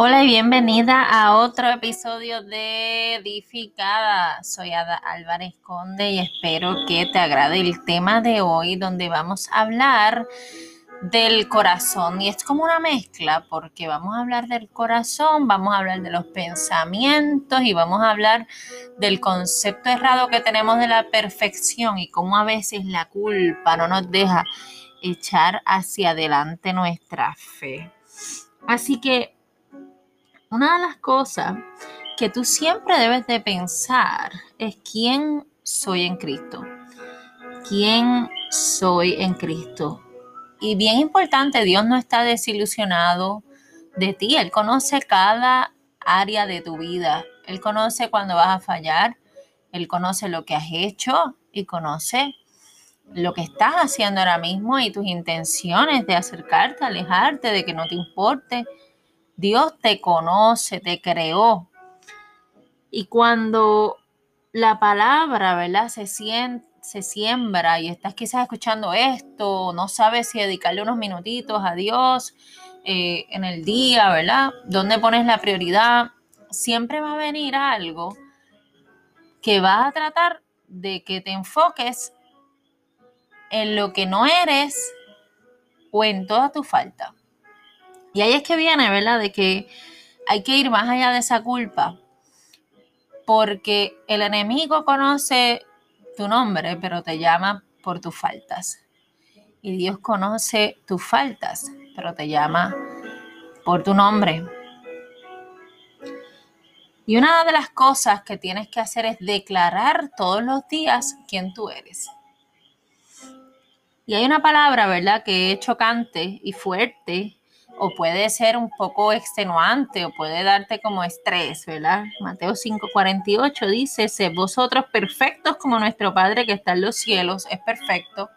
Hola y bienvenida a otro episodio de Edificada. Soy Ada Álvarez Conde y espero que te agrade el tema de hoy donde vamos a hablar del corazón y es como una mezcla porque vamos a hablar del corazón, vamos a hablar de los pensamientos y vamos a hablar del concepto errado que tenemos de la perfección y cómo a veces la culpa no nos deja echar hacia adelante nuestra fe. Así que una de las cosas que tú siempre debes de pensar es quién soy en Cristo. ¿Quién soy en Cristo? Y bien importante, Dios no está desilusionado de ti. Él conoce cada área de tu vida. Él conoce cuando vas a fallar. Él conoce lo que has hecho y conoce lo que estás haciendo ahora mismo y tus intenciones de acercarte, alejarte, de que no te importe. Dios te conoce, te creó. Y cuando la palabra, ¿verdad? Se siente se siembra y estás quizás escuchando esto, no sabes si dedicarle unos minutitos a Dios eh, en el día, ¿verdad? ¿Dónde pones la prioridad? Siempre va a venir algo que va a tratar de que te enfoques en lo que no eres o en toda tu falta. Y ahí es que viene, ¿verdad? De que hay que ir más allá de esa culpa, porque el enemigo conoce tu nombre, pero te llama por tus faltas. Y Dios conoce tus faltas, pero te llama por tu nombre. Y una de las cosas que tienes que hacer es declarar todos los días quién tú eres. Y hay una palabra, ¿verdad?, que es chocante y fuerte o puede ser un poco extenuante o puede darte como estrés, ¿verdad? Mateo 5:48 dice, sé vosotros perfectos como nuestro Padre que está en los cielos es perfecto.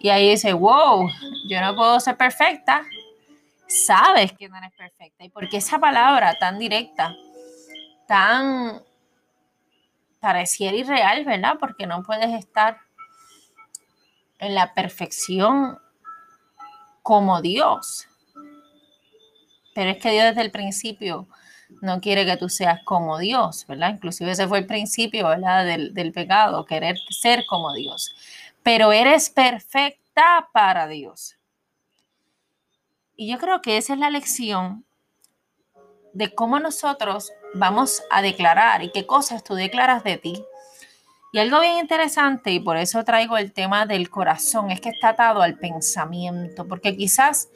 Y ahí dice, wow, yo no puedo ser perfecta. Sabes que no eres perfecta. ¿Y por qué esa palabra tan directa, tan pareciera irreal, ¿verdad? Porque no puedes estar en la perfección como Dios. Pero es que Dios desde el principio no quiere que tú seas como Dios, ¿verdad? Inclusive ese fue el principio, del pecado, querer ser como Dios. Pero eres perfecta para Dios. Y yo creo que esa es la lección de cómo nosotros vamos a declarar y qué cosas tú declaras de ti y algo bien interesante, y por eso traigo el tema del corazón, es que está atado al pensamiento, porque quizás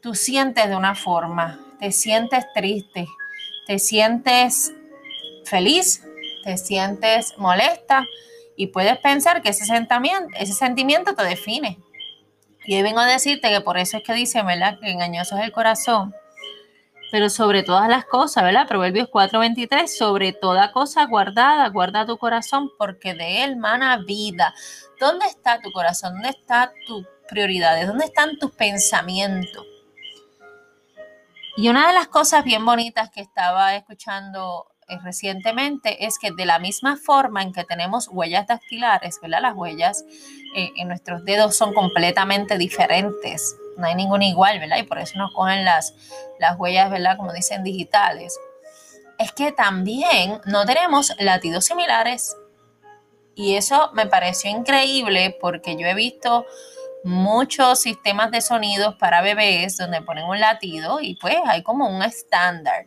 tú sientes de una forma, te sientes triste, te sientes feliz, te sientes molesta y puedes pensar que ese sentimiento, ese sentimiento te define. Y hoy vengo a decirte que por eso es que dice, ¿verdad? Que engañoso es el corazón pero sobre todas las cosas, ¿verdad? Proverbios 4:23, sobre toda cosa guardada, guarda tu corazón porque de él mana vida. ¿Dónde está tu corazón? ¿Dónde están tus prioridades? ¿Dónde están tus pensamientos? Y una de las cosas bien bonitas que estaba escuchando eh, recientemente es que de la misma forma en que tenemos huellas dactilares, ¿verdad? Las huellas eh, en nuestros dedos son completamente diferentes no hay ninguna igual, ¿verdad? Y por eso nos cogen las, las huellas, ¿verdad? Como dicen, digitales. Es que también no tenemos latidos similares. Y eso me pareció increíble porque yo he visto muchos sistemas de sonidos para bebés donde ponen un latido y pues hay como un estándar.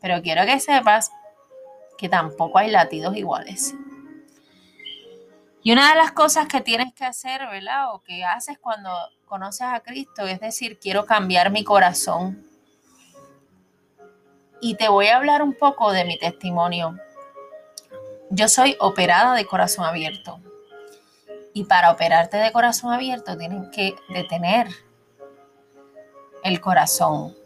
Pero quiero que sepas que tampoco hay latidos iguales. Y una de las cosas que tienes que hacer, ¿verdad? O que haces cuando conoces a Cristo, es decir, quiero cambiar mi corazón. Y te voy a hablar un poco de mi testimonio. Yo soy operada de corazón abierto. Y para operarte de corazón abierto tienes que detener el corazón.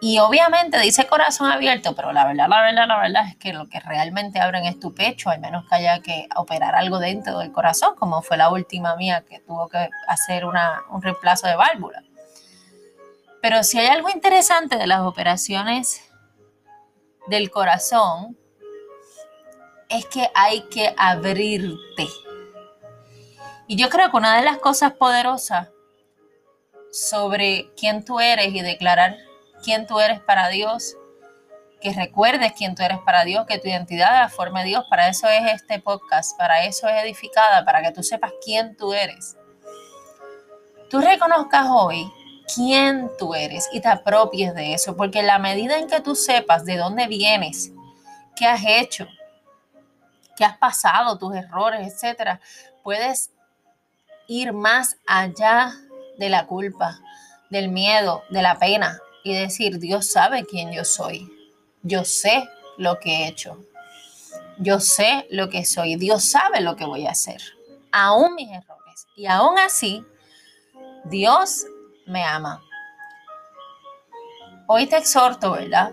Y obviamente dice corazón abierto, pero la verdad, la verdad, la verdad es que lo que realmente abren es tu pecho, al menos que haya que operar algo dentro del corazón, como fue la última mía que tuvo que hacer un reemplazo de válvula. Pero si hay algo interesante de las operaciones del corazón, es que hay que abrirte. Y yo creo que una de las cosas poderosas sobre quién tú eres y declarar quién tú eres para Dios, que recuerdes quién tú eres para Dios, que tu identidad la forme Dios. Para eso es este podcast, para eso es edificada, para que tú sepas quién tú eres. Tú reconozcas hoy quién tú eres y te apropies de eso, porque en la medida en que tú sepas de dónde vienes, qué has hecho, qué has pasado, tus errores, etcétera, puedes ir más allá de la culpa, del miedo, de la pena y decir, Dios sabe quién yo soy. Yo sé lo que he hecho. Yo sé lo que soy. Dios sabe lo que voy a hacer. Aún mis errores. Y aún así, Dios me ama. Hoy te exhorto, ¿verdad?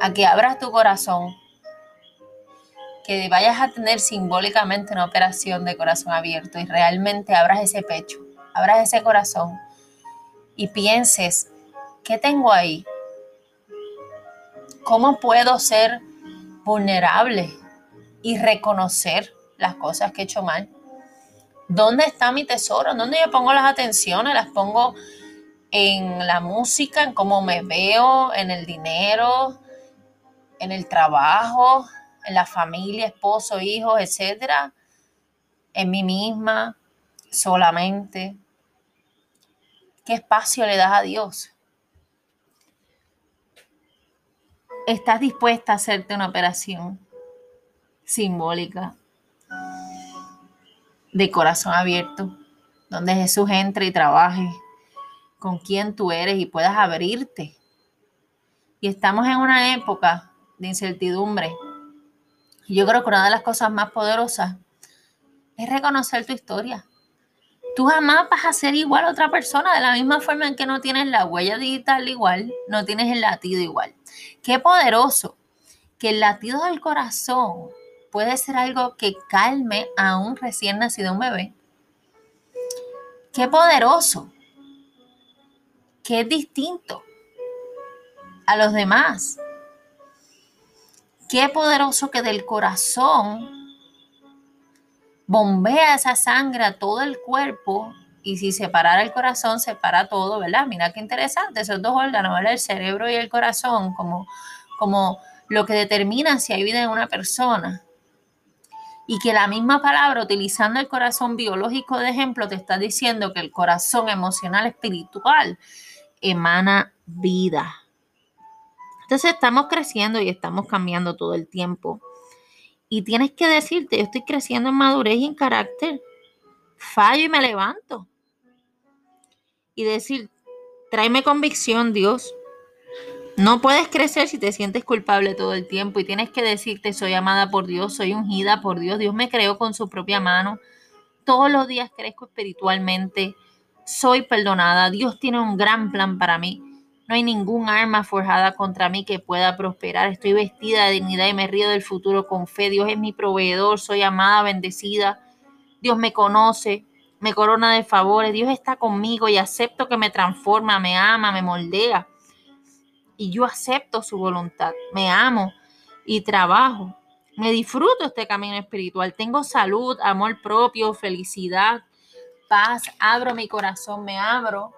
A que abras tu corazón, que vayas a tener simbólicamente una operación de corazón abierto y realmente abras ese pecho, abras ese corazón y pienses, ¿qué tengo ahí? ¿Cómo puedo ser vulnerable y reconocer las cosas que he hecho mal? ¿Dónde está mi tesoro? ¿Dónde yo pongo las atenciones? Las pongo en la música, en cómo me veo, en el dinero, en el trabajo, en la familia, esposo, hijos, etcétera, en mí misma, solamente. ¿Qué espacio le das a Dios? ¿Estás dispuesta a hacerte una operación simbólica de corazón abierto, donde Jesús entre y trabaje con quien tú eres y puedas abrirte. Y estamos en una época de incertidumbre. Yo creo que una de las cosas más poderosas es reconocer tu historia. Tú jamás vas a ser igual a otra persona, de la misma forma en que no tienes la huella digital igual, no tienes el latido igual. Qué poderoso que el latido del corazón puede ser algo que calme a un recién nacido un bebé. Qué poderoso que es distinto a los demás. Qué poderoso que del corazón bombea esa sangre a todo el cuerpo y si separara el corazón, separa todo, ¿verdad? Mira qué interesante, esos dos órganos, ¿verdad? El cerebro y el corazón, como, como lo que determina si hay vida en una persona. Y que la misma palabra, utilizando el corazón biológico de ejemplo, te está diciendo que el corazón emocional, espiritual, emana vida. Entonces estamos creciendo y estamos cambiando todo el tiempo. Y tienes que decirte, yo estoy creciendo en madurez y en carácter. Fallo y me levanto. Y decir, tráeme convicción, Dios. No puedes crecer si te sientes culpable todo el tiempo y tienes que decirte, soy amada por Dios, soy ungida por Dios, Dios me creó con su propia mano. Todos los días crezco espiritualmente soy perdonada, Dios tiene un gran plan para mí. No hay ningún arma forjada contra mí que pueda prosperar. Estoy vestida de dignidad y me río del futuro con fe. Dios es mi proveedor, soy amada, bendecida. Dios me conoce, me corona de favores. Dios está conmigo y acepto que me transforma, me ama, me moldea. Y yo acepto su voluntad. Me amo y trabajo. Me disfruto este camino espiritual. Tengo salud, amor propio, felicidad, paz, abro mi corazón, me abro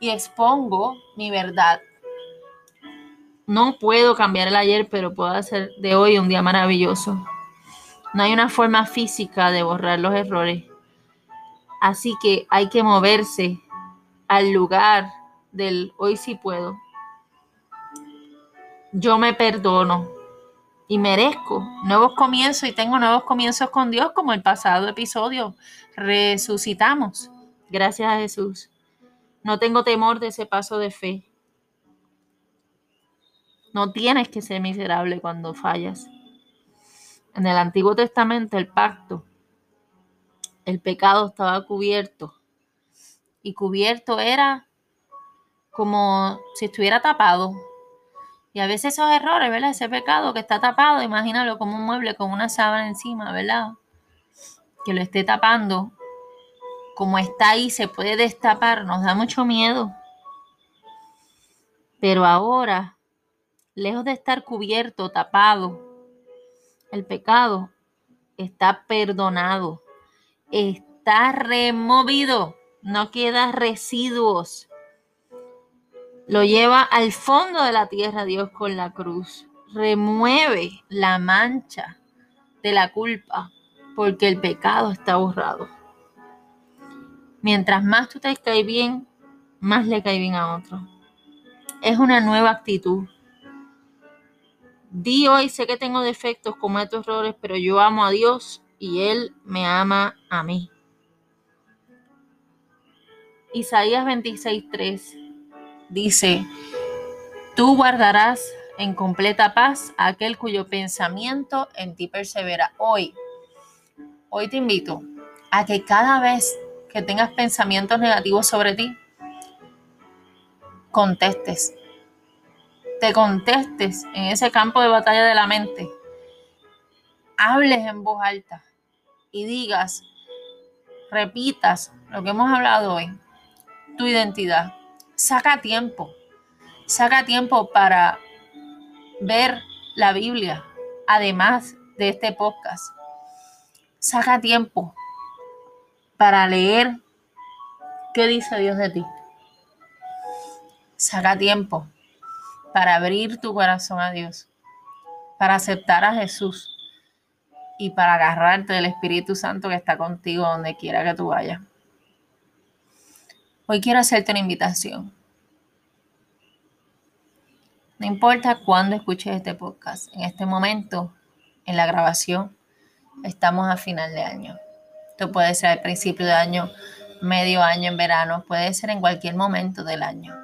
y expongo mi verdad. No puedo cambiar el ayer, pero puedo hacer de hoy un día maravilloso. No hay una forma física de borrar los errores. Así que hay que moverse al lugar del hoy sí puedo. Yo me perdono y merezco nuevos comienzos y tengo nuevos comienzos con Dios como el pasado episodio. Resucitamos. Gracias a Jesús. No tengo temor de ese paso de fe. No tienes que ser miserable cuando fallas. En el Antiguo Testamento el pacto, el pecado estaba cubierto. Y cubierto era como si estuviera tapado, y a veces esos errores, ¿verdad? Ese pecado que está tapado, imagínalo como un mueble con una sábana encima, ¿verdad? Que lo esté tapando. Como está ahí, se puede destapar, nos da mucho miedo. Pero ahora, lejos de estar cubierto, tapado, el pecado está perdonado, está removido no queda residuos. Lo lleva al fondo de la tierra Dios con la cruz. Remueve la mancha de la culpa porque el pecado está borrado. Mientras más tú te caes bien, más le cae bien a otro. Es una nueva actitud. Di hoy, sé que tengo defectos, cometo errores, pero yo amo a Dios y Él me ama a mí. Isaías 26:3 dice, tú guardarás en completa paz a aquel cuyo pensamiento en ti persevera. Hoy, hoy te invito a que cada vez que tengas pensamientos negativos sobre ti, contestes. Te contestes en ese campo de batalla de la mente. Hables en voz alta y digas, repitas lo que hemos hablado hoy, tu identidad. Saca tiempo, saca tiempo para ver la Biblia, además de este podcast. Saca tiempo para leer qué dice Dios de ti. Saca tiempo para abrir tu corazón a Dios, para aceptar a Jesús y para agarrarte del Espíritu Santo que está contigo donde quiera que tú vayas. Hoy quiero hacerte una invitación. No importa cuándo escuches este podcast, en este momento, en la grabación, estamos a final de año. Esto puede ser al principio de año, medio año en verano, puede ser en cualquier momento del año.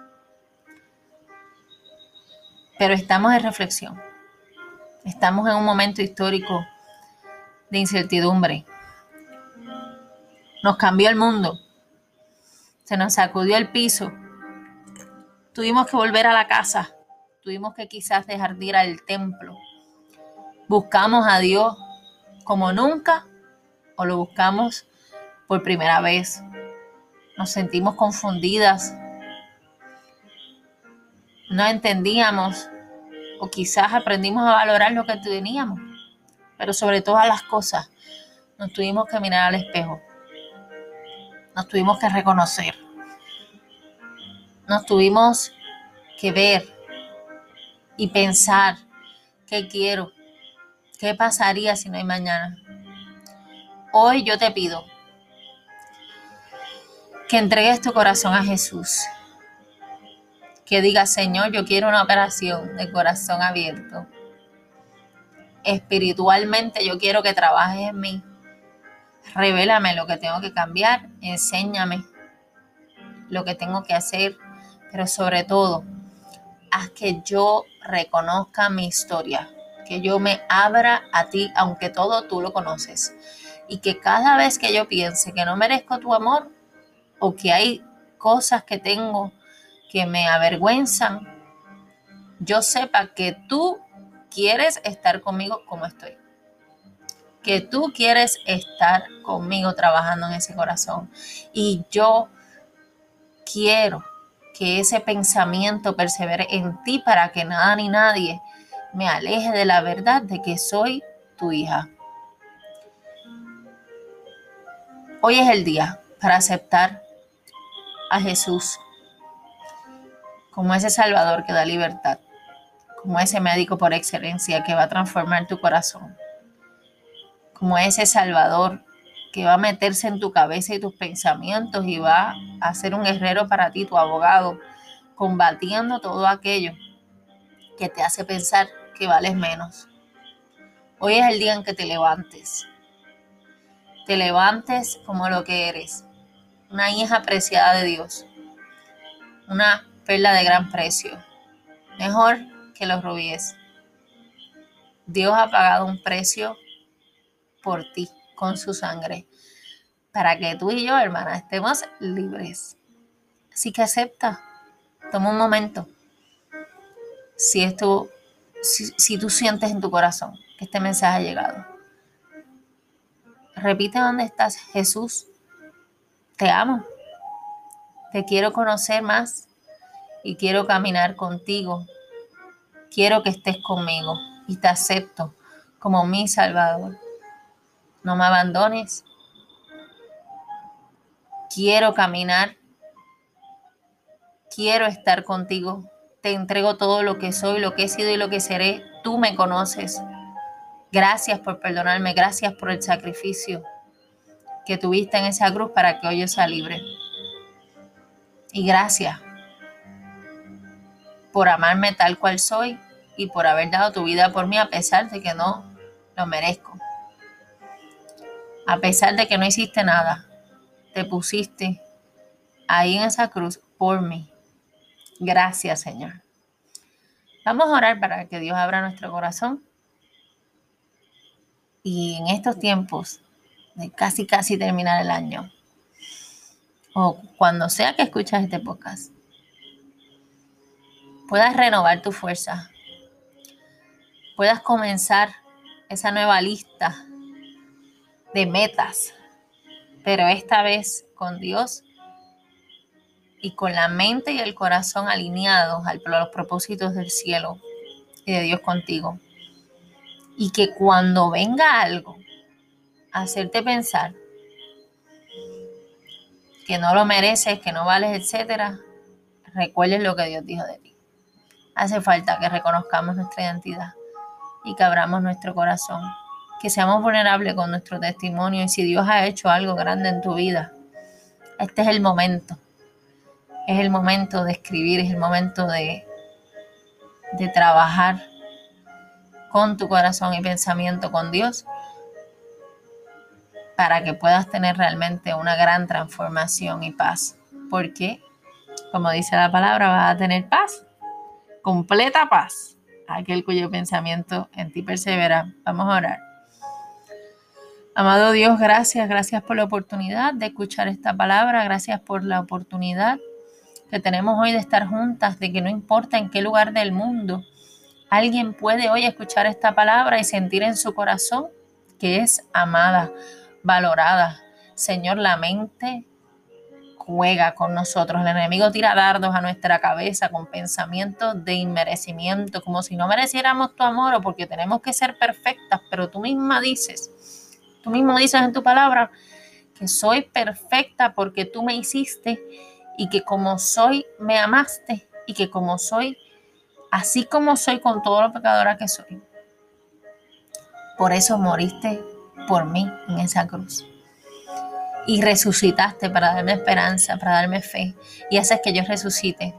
Pero estamos en reflexión. Estamos en un momento histórico de incertidumbre. Nos cambió el mundo. Se nos sacudió el piso. Tuvimos que volver a la casa. Tuvimos que quizás dejar de ir al templo. Buscamos a Dios como nunca o lo buscamos por primera vez. Nos sentimos confundidas. No entendíamos o quizás aprendimos a valorar lo que teníamos pero sobre todas las cosas nos tuvimos que mirar al espejo, nos tuvimos que reconocer, nos tuvimos que ver y pensar qué quiero, qué pasaría si no hay mañana. Hoy yo te pido que entregues tu corazón a Jesús. Que digas, Señor, yo quiero una operación de corazón abierto espiritualmente yo quiero que trabajes en mí. Revélame lo que tengo que cambiar, enséñame lo que tengo que hacer, pero sobre todo, haz que yo reconozca mi historia, que yo me abra a ti, aunque todo tú lo conoces, y que cada vez que yo piense que no merezco tu amor o que hay cosas que tengo que me avergüenzan, yo sepa que tú quieres estar conmigo como estoy. Que tú quieres estar conmigo trabajando en ese corazón. Y yo quiero que ese pensamiento persevere en ti para que nada ni nadie me aleje de la verdad de que soy tu hija. Hoy es el día para aceptar a Jesús como ese Salvador que da libertad como ese médico por excelencia que va a transformar tu corazón, como ese Salvador que va a meterse en tu cabeza y tus pensamientos y va a ser un guerrero para ti, tu abogado, combatiendo todo aquello que te hace pensar que vales menos. Hoy es el día en que te levantes. Te levantes como lo que eres, una hija apreciada de Dios, una perla de gran precio. Mejor que los rubíes. Dios ha pagado un precio por ti con su sangre para que tú y yo, hermana, estemos libres. Así que acepta, toma un momento. Si esto, si, si tú sientes en tu corazón que este mensaje ha llegado, repite dónde estás, Jesús. Te amo. Te quiero conocer más y quiero caminar contigo quiero que estés conmigo y te acepto como mi Salvador. No me abandones. quiero caminar, quiero estar contigo. Te entrego todo lo que soy, lo que he sido y lo que seré. Tú me conoces. Gracias por perdonarme, gracias por el sacrificio que tuviste en esa cruz para que hoy yo sea libre. Y gracias por amarme tal cual soy y por haber dado tu vida por mí a pesar de que no lo merezco. A pesar de que no hiciste nada, te pusiste ahí en esa cruz por mí. Gracias, Señor. Vamos a orar para que Dios abra nuestro corazón. Y en estos tiempos de casi, casi terminar el año, o cuando sea que escuchas este podcast, puedas renovar tu fuerza, puedas comenzar esa nueva lista de metas, pero esta vez con Dios y con la mente y el corazón alineados a los propósitos del cielo y de Dios contigo. Y que cuando venga algo hacerte pensar que no lo mereces, que no vales, etcétera, recuerdes lo que Dios dijo de ti. Hace falta que reconozcamos nuestra identidad y que abramos nuestro corazón, que seamos vulnerables con nuestro testimonio y si Dios ha hecho algo grande en tu vida, este es el momento. Es el momento de escribir, es el momento de, de trabajar con tu corazón y pensamiento con Dios para que puedas tener realmente una gran transformación y paz. Porque, como dice la palabra, vas a tener paz completa paz aquel cuyo pensamiento en ti persevera. Vamos a orar. Amado Dios, gracias, gracias por la oportunidad de escuchar esta palabra, gracias por la oportunidad que tenemos hoy de estar juntas, de que no importa en qué lugar del mundo, alguien puede hoy escuchar esta palabra y sentir en su corazón que es amada, valorada. Señor, la mente juega con nosotros. El enemigo tira dardos a nuestra cabeza con pensamientos de inmerecimiento, como si no mereciéramos tu amor o porque tenemos que ser perfectas, pero tú misma dices, tú mismo dices en tu palabra que soy perfecta porque tú me hiciste y que como soy me amaste y que como soy, así como soy con todo lo pecadora que soy. Por eso moriste por mí en esa cruz y resucitaste para darme esperanza, para darme fe y haces que yo resucite.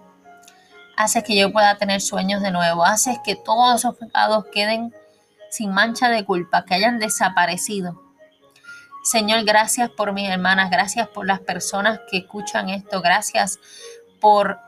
Haces que yo pueda tener sueños de nuevo. Haces que todos esos pecados queden sin mancha de culpa, que hayan desaparecido. Señor, gracias por mis hermanas, gracias por las personas que escuchan esto, gracias por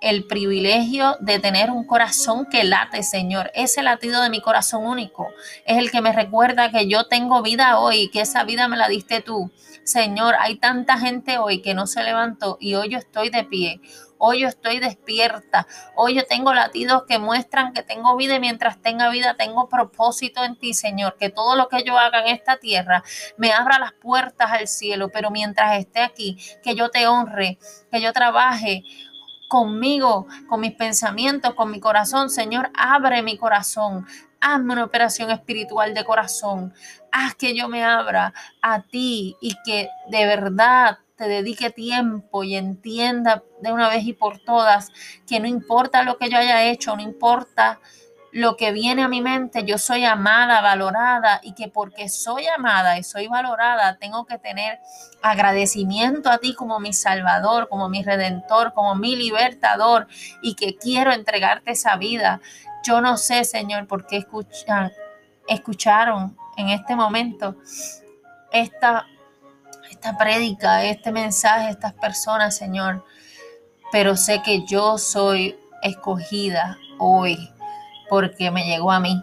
el privilegio de tener un corazón que late, Señor. Ese latido de mi corazón único es el que me recuerda que yo tengo vida hoy, que esa vida me la diste tú. Señor, hay tanta gente hoy que no se levantó y hoy yo estoy de pie. Hoy yo estoy despierta. Hoy yo tengo latidos que muestran que tengo vida y mientras tenga vida tengo propósito en ti, Señor. Que todo lo que yo haga en esta tierra me abra las puertas al cielo. Pero mientras esté aquí, que yo te honre, que yo trabaje conmigo, con mis pensamientos, con mi corazón. Señor, abre mi corazón. Hazme una operación espiritual de corazón. Haz que yo me abra a ti y que de verdad te dedique tiempo y entienda de una vez y por todas que no importa lo que yo haya hecho, no importa lo que viene a mi mente, yo soy amada, valorada y que porque soy amada y soy valorada, tengo que tener agradecimiento a ti como mi salvador, como mi redentor, como mi libertador y que quiero entregarte esa vida. Yo no sé, Señor, por qué escuchan, escucharon en este momento esta, esta prédica, este mensaje, estas personas, Señor, pero sé que yo soy escogida hoy porque me llegó a mí,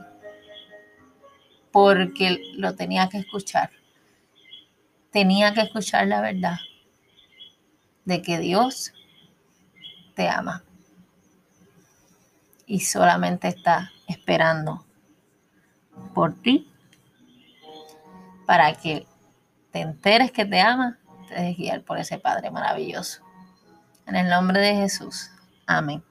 porque lo tenía que escuchar. Tenía que escuchar la verdad de que Dios te ama y solamente está esperando por ti para que te enteres que te ama, te dejes guiar por ese Padre maravilloso. En el nombre de Jesús. Amén.